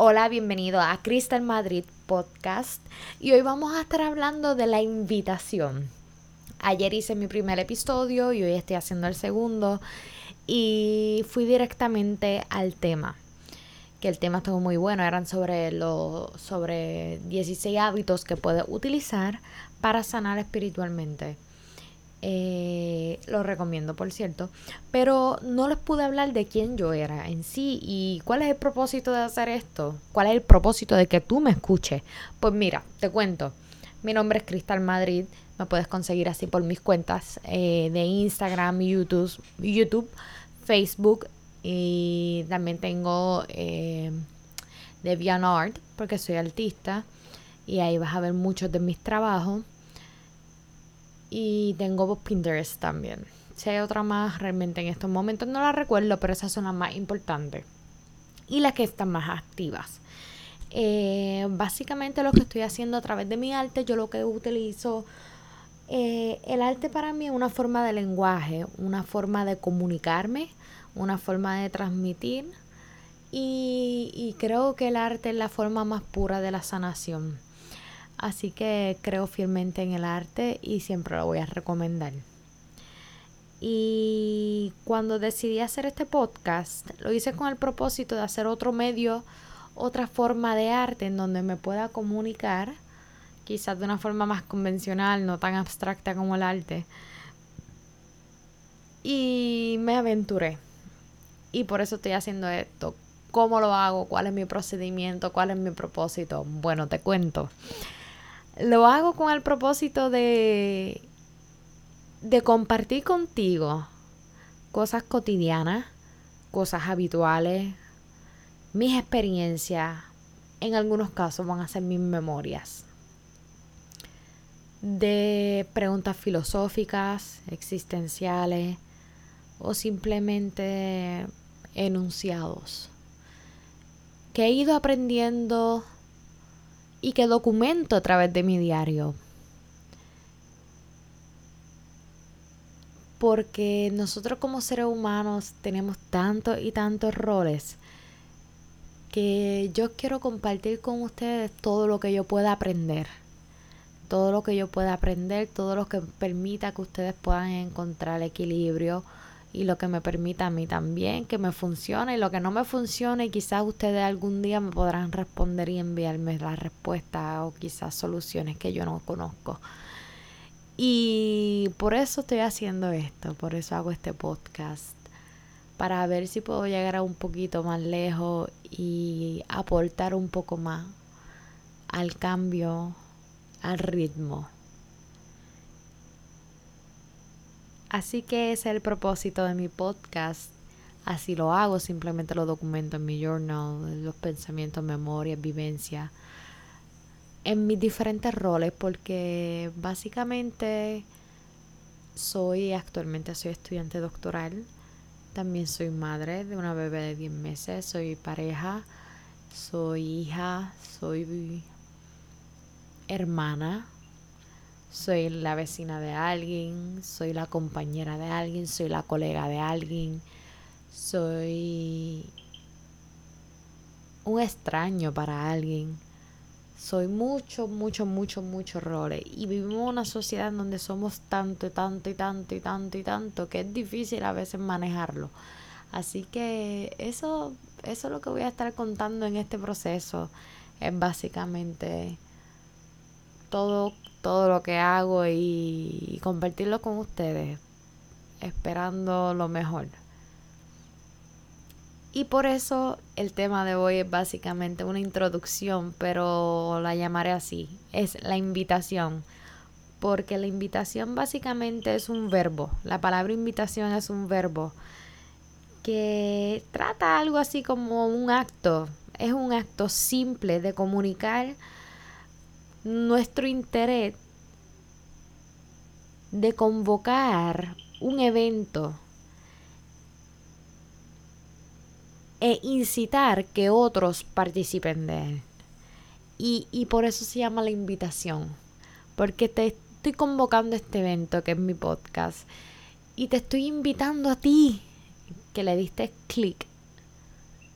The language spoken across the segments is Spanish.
Hola, bienvenido a Crystal Madrid Podcast y hoy vamos a estar hablando de la invitación. Ayer hice mi primer episodio y hoy estoy haciendo el segundo y fui directamente al tema. Que el tema estuvo muy bueno, eran sobre los sobre 16 hábitos que puedes utilizar para sanar espiritualmente. Eh, lo recomiendo, por cierto. Pero no les pude hablar de quién yo era en sí y cuál es el propósito de hacer esto. ¿Cuál es el propósito de que tú me escuches? Pues mira, te cuento. Mi nombre es Cristal Madrid. Me puedes conseguir así por mis cuentas eh, de Instagram, YouTube, YouTube, Facebook y también tengo eh, DeviantArt porque soy artista y ahí vas a ver muchos de mis trabajos. Y tengo Pinterest también. Si hay otra más, realmente en estos momentos no la recuerdo, pero esas son las más importantes. Y las que están más activas. Eh, básicamente lo que estoy haciendo a través de mi arte, yo lo que utilizo, eh, el arte para mí es una forma de lenguaje, una forma de comunicarme, una forma de transmitir. Y creo que el arte es la forma más pura de la sanación. Así que creo fielmente en el arte y siempre lo voy a recomendar. Y cuando decidí hacer este podcast, lo hice con el propósito de hacer otro medio, otra forma de arte en donde me pueda comunicar, quizás de una forma más convencional, no tan abstracta como el arte. Y me aventuré. Y por eso estoy haciendo esto. ¿Cómo lo hago? ¿Cuál es mi procedimiento? ¿Cuál es mi propósito? Bueno, te cuento. Lo hago con el propósito de, de compartir contigo cosas cotidianas, cosas habituales, mis experiencias, en algunos casos van a ser mis memorias, de preguntas filosóficas, existenciales o simplemente enunciados que he ido aprendiendo y que documento a través de mi diario. Porque nosotros como seres humanos tenemos tantos y tantos roles que yo quiero compartir con ustedes todo lo que yo pueda aprender. Todo lo que yo pueda aprender, todo lo que permita que ustedes puedan encontrar equilibrio, y lo que me permita a mí también que me funcione y lo que no me funcione quizás ustedes algún día me podrán responder y enviarme la respuesta o quizás soluciones que yo no conozco. Y por eso estoy haciendo esto, por eso hago este podcast, para ver si puedo llegar a un poquito más lejos y aportar un poco más al cambio, al ritmo Así que ese es el propósito de mi podcast. Así lo hago, simplemente lo documento en mi journal, los pensamientos, memorias, vivencias, en mis diferentes roles, porque básicamente soy actualmente soy estudiante doctoral, también soy madre de una bebé de 10 meses, soy pareja, soy hija, soy hermana, soy la vecina de alguien, soy la compañera de alguien, soy la colega de alguien, soy un extraño para alguien. Soy mucho, mucho, mucho, mucho roles. Y vivimos una sociedad en donde somos tanto, tanto, y tanto, y tanto, y tanto, que es difícil a veces manejarlo. Así que eso, eso es lo que voy a estar contando en este proceso. Es básicamente todo todo lo que hago y, compartirlo con ustedes, esperando lo mejor. Y por eso el tema de hoy es básicamente una introducción, pero la llamaré así, es la invitación. Porque la invitación básicamente es un verbo. La palabra invitación es un verbo que trata algo así como un acto. Es un acto simple de comunicar nuestro interés de convocar un evento e incitar que otros participen de él. Y, y, por eso se llama la invitación, porque te estoy convocando a este evento que es mi podcast y te estoy invitando a ti que le diste clic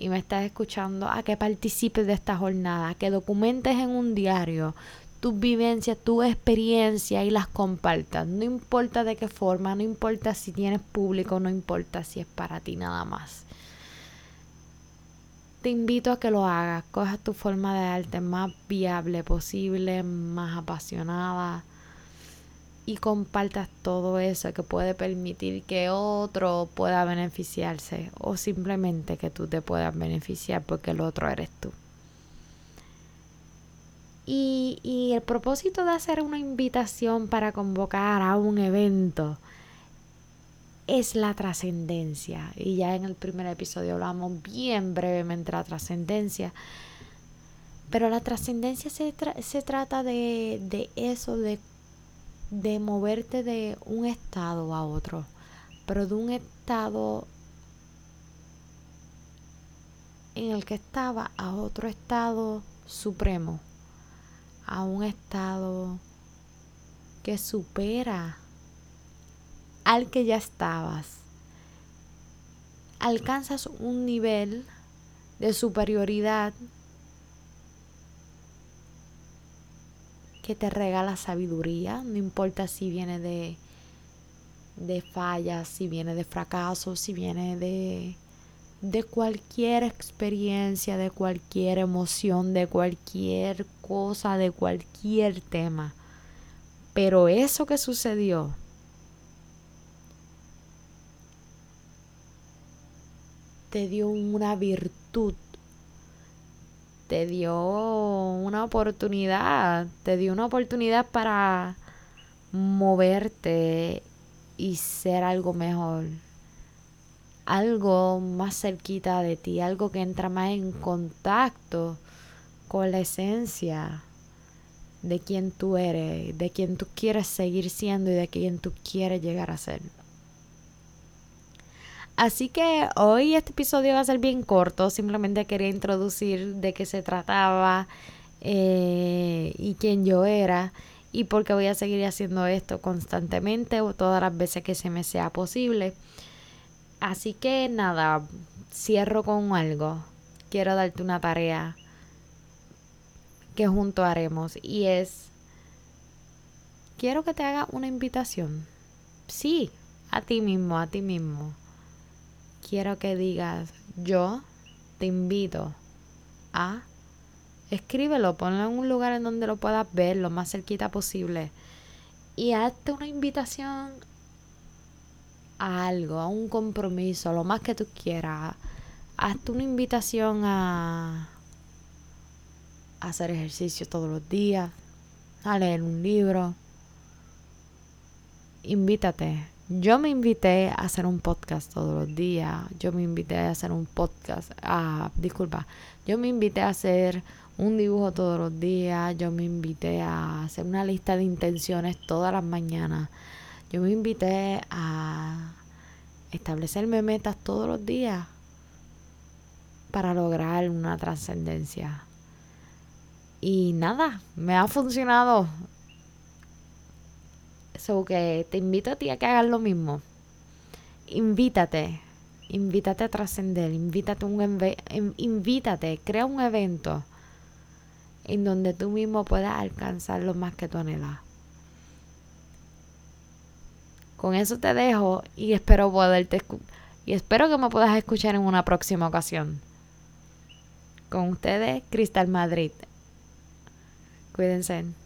y me estás escuchando a que participes de esta jornada, que documentes en un diario tus vivencias, tu experiencia y las compartas. No importa de qué forma, no importa si tienes público, no importa si es para ti nada más. Te invito a que lo hagas, cojas tu forma de arte más viable posible, más apasionada y compartas todo eso que puede permitir que otro pueda beneficiarse o simplemente que tú te puedas beneficiar porque el otro eres tú. Y, y, el propósito de hacer una invitación para convocar a un evento es la trascendencia. Y ya en el primer episodio hablamos bien brevemente de la trascendencia. Pero la trascendencia se, se, trata de, de eso, de, de moverte de un estado a otro. Pero de un estado en el que estaba a otro estado supremo a un estado que supera al que ya estabas. Alcanzas un nivel de superioridad que te regala sabiduría, no importa si viene de, de fallas, si viene de fracasos, si viene de de cualquier experiencia, de cualquier emoción, de cualquier cosa, de cualquier tema. Pero eso que sucedió te dio una virtud, te dio una oportunidad, te dio una oportunidad para moverte y ser algo mejor algo más cerquita de ti, algo que entra más en contacto con la esencia de quien tú eres, de quien tú quieres seguir siendo y de quien tú quieres llegar a ser. Así que hoy este episodio va a ser bien corto, simplemente quería introducir de qué se trataba eh, y quién yo era y porque voy a seguir haciendo esto constantemente o todas las veces que se me sea posible. Así que nada, cierro con algo. Quiero darte una tarea que junto haremos y es, quiero que te haga una invitación. Sí, a ti mismo, a ti mismo. Quiero que digas, yo te invito a... Escríbelo, ponlo en un lugar en donde lo puedas ver lo más cerquita posible. Y hazte una invitación a algo, a un compromiso, a lo más que tú quieras. Hazte una invitación a, hacer ejercicio todos los días, a leer un libro. Invítate. Yo me invité a hacer un podcast todos los días. Yo me invité a hacer un podcast. Ah, disculpa. Yo me invité a hacer un dibujo todos los días. Yo me invité a hacer una lista de intenciones todas las mañanas. Yo me invité a establecerme metas todos los días para lograr una trascendencia. Y nada, me ha funcionado. So que te invito a ti a que hagas lo mismo. Invítate, invítate a trascender, invítate, invítate, crea un evento en donde tú mismo puedas alcanzar lo más que tú anhelas. Con eso te dejo y espero poderte y espero que me puedas escuchar en una próxima ocasión. Con ustedes, Cristal Madrid. Cuídense.